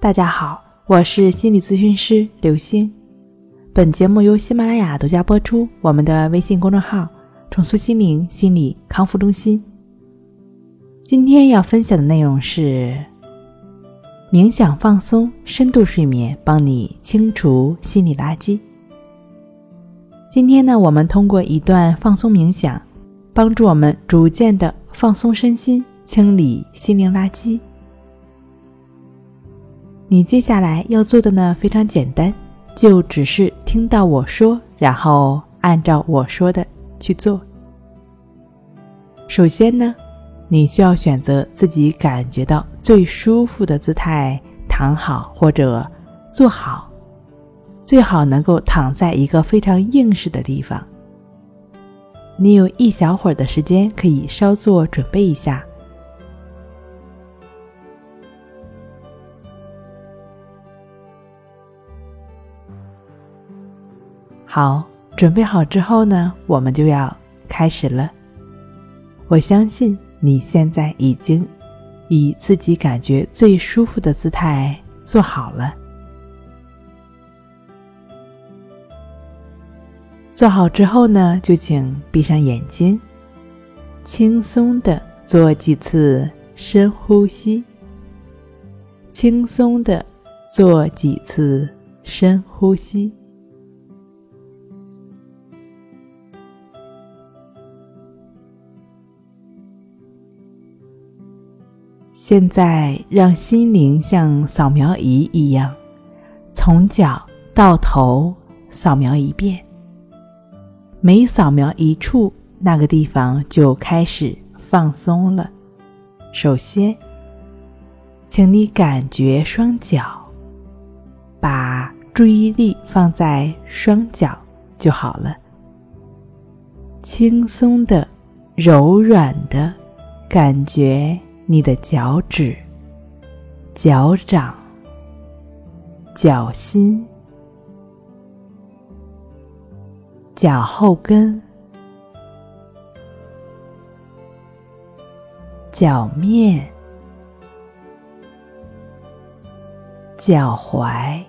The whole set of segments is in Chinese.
大家好，我是心理咨询师刘星。本节目由喜马拉雅独家播出。我们的微信公众号“重塑心灵心理康复中心”。今天要分享的内容是冥想放松、深度睡眠，帮你清除心理垃圾。今天呢，我们通过一段放松冥想，帮助我们逐渐的放松身心，清理心灵垃圾。你接下来要做的呢，非常简单，就只是听到我说，然后按照我说的去做。首先呢，你需要选择自己感觉到最舒服的姿态，躺好或者坐好，最好能够躺在一个非常硬实的地方。你有一小会儿的时间，可以稍作准备一下。好，准备好之后呢，我们就要开始了。我相信你现在已经以自己感觉最舒服的姿态坐好了。做好之后呢，就请闭上眼睛，轻松的做几次深呼吸。轻松的做几次深呼吸。现在让心灵像扫描仪一样，从脚到头扫描一遍。每扫描一处，那个地方就开始放松了。首先，请你感觉双脚，把注意力放在双脚就好了。轻松的、柔软的感觉。你的脚趾、脚掌、脚心、脚后跟、脚面、脚踝，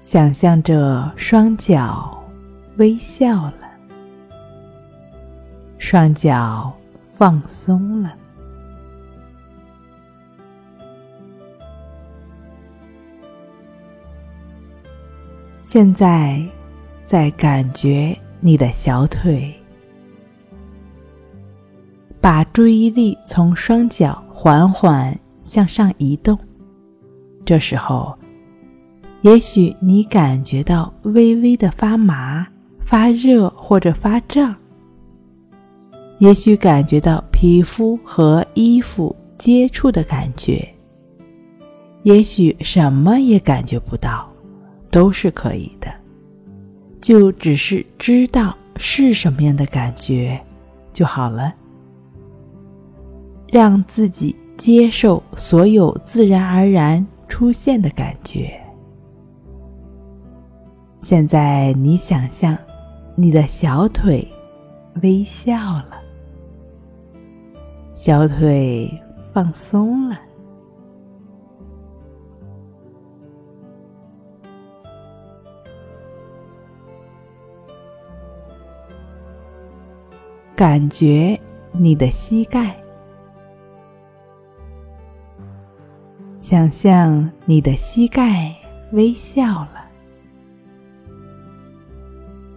想象着双脚微笑了。双脚放松了，现在再感觉你的小腿，把注意力从双脚缓缓向上移动。这时候，也许你感觉到微微的发麻、发热或者发胀。也许感觉到皮肤和衣服接触的感觉，也许什么也感觉不到，都是可以的。就只是知道是什么样的感觉就好了。让自己接受所有自然而然出现的感觉。现在你想象你的小腿微笑了。小腿放松了，感觉你的膝盖，想象你的膝盖微笑了，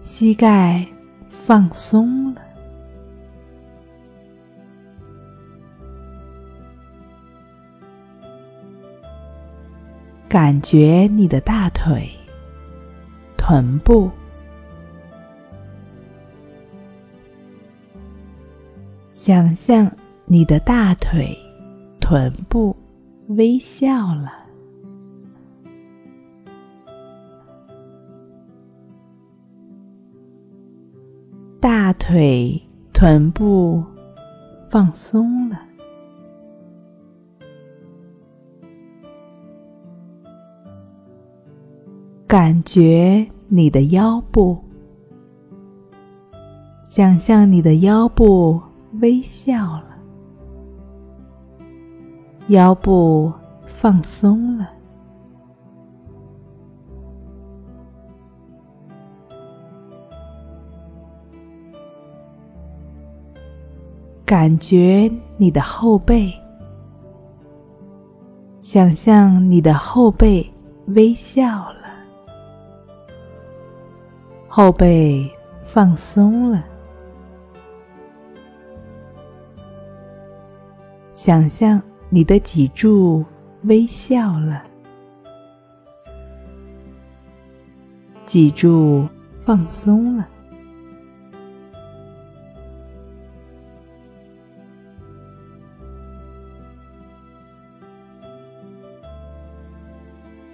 膝盖放松了。感觉你的大腿、臀部，想象你的大腿、臀部微笑了，大腿、臀部放松感觉你的腰部，想象你的腰部微笑了，腰部放松了，感觉你的后背，想象你的后背微笑了，后背放松了。想象你的脊柱微笑了，脊柱放松了，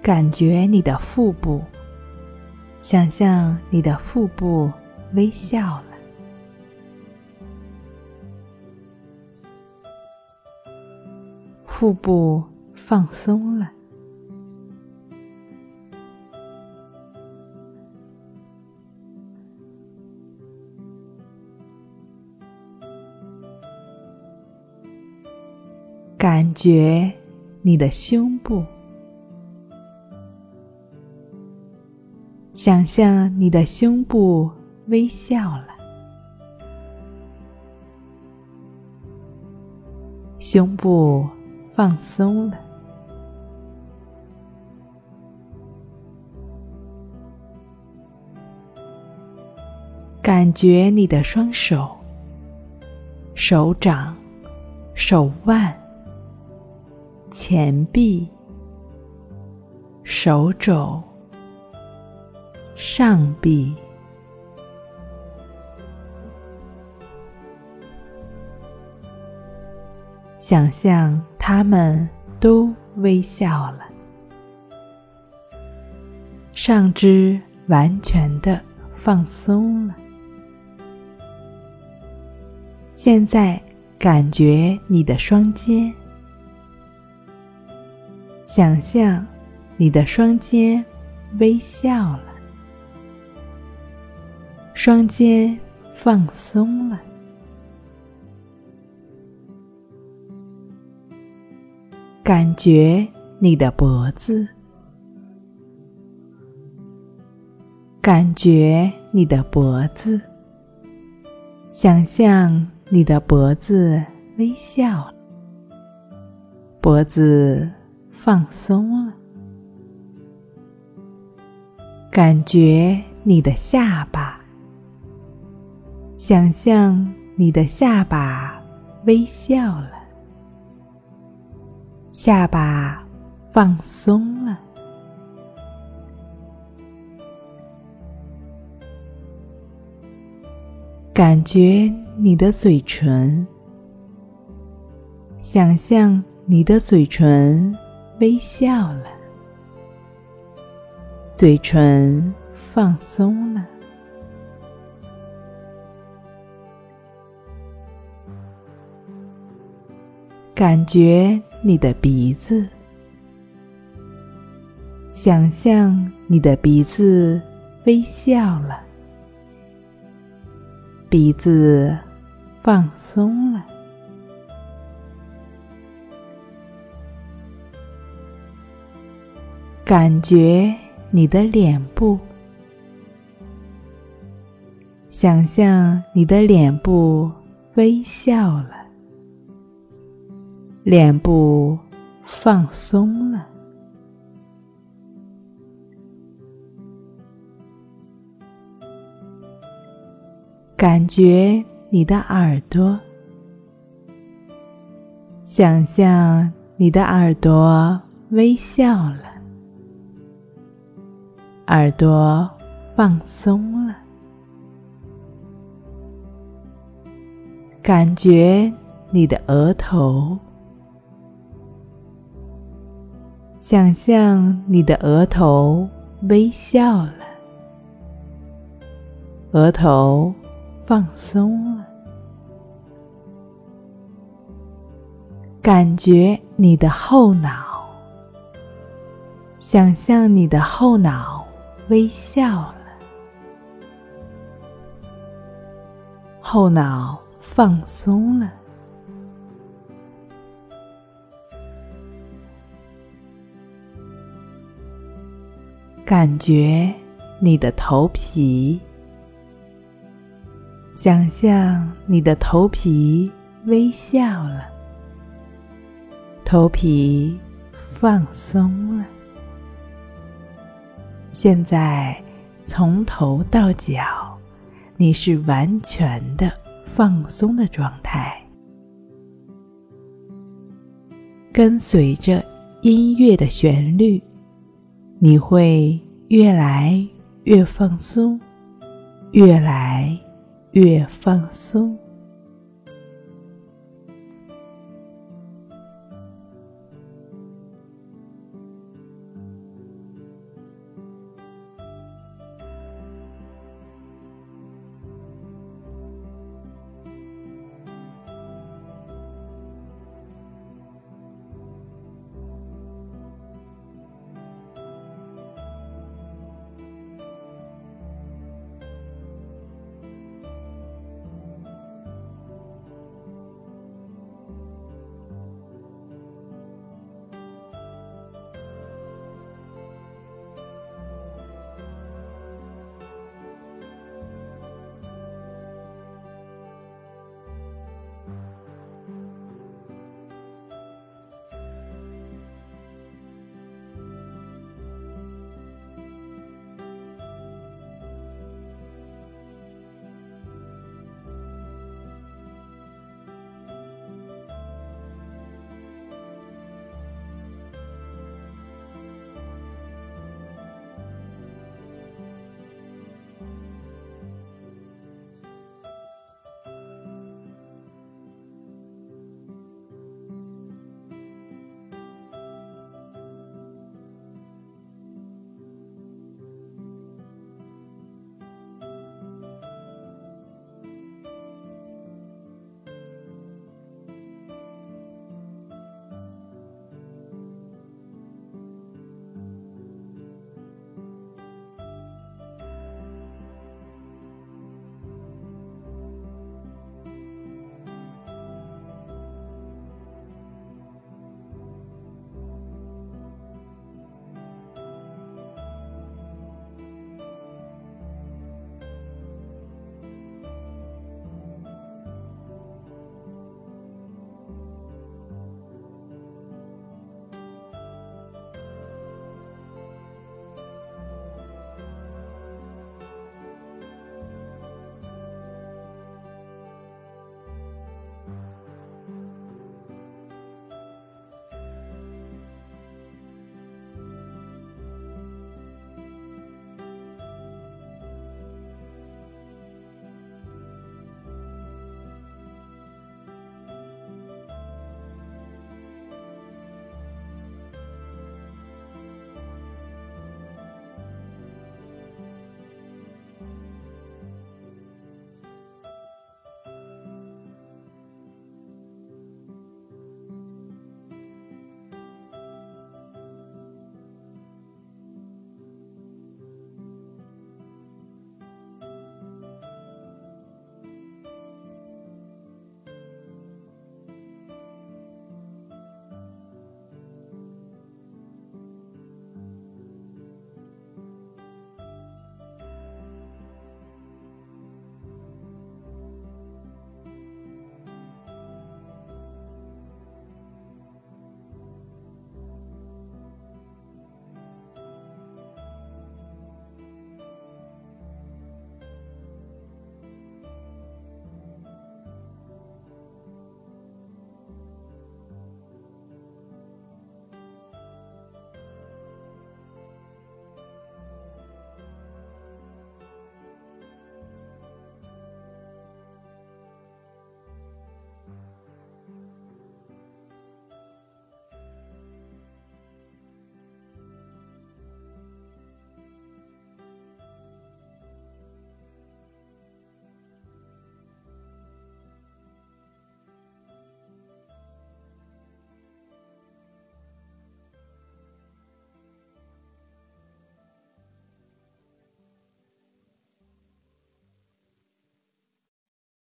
感觉你的腹部，想象你的腹部微笑了。腹部放松了，感觉你的胸部，想象你的胸部微笑了，胸部。放松了，感觉你的双手、手掌、手腕、前臂、手肘、上臂。想象他们都微笑了，上肢完全的放松了。现在感觉你的双肩，想象你的双肩微笑了，双肩放松了。感觉你的脖子，感觉你的脖子，想象你的脖子微笑，脖子放松了。感觉你的下巴，想象你的下巴微笑了。下巴放松了，感觉你的嘴唇，想象你的嘴唇微笑了，嘴唇放松了，感觉。你的鼻子，想象你的鼻子微笑了，鼻子放松了，感觉你的脸部，想象你的脸部微笑了。脸部放松了，感觉你的耳朵，想象你的耳朵微笑了，耳朵放松了，感觉你的额头。想象你的额头微笑了，额头放松了，感觉你的后脑，想象你的后脑微笑了，后脑放松了。感觉你的头皮，想象你的头皮微笑了，头皮放松了。现在从头到脚，你是完全的放松的状态。跟随着音乐的旋律，你会越来越放松，越来越放松。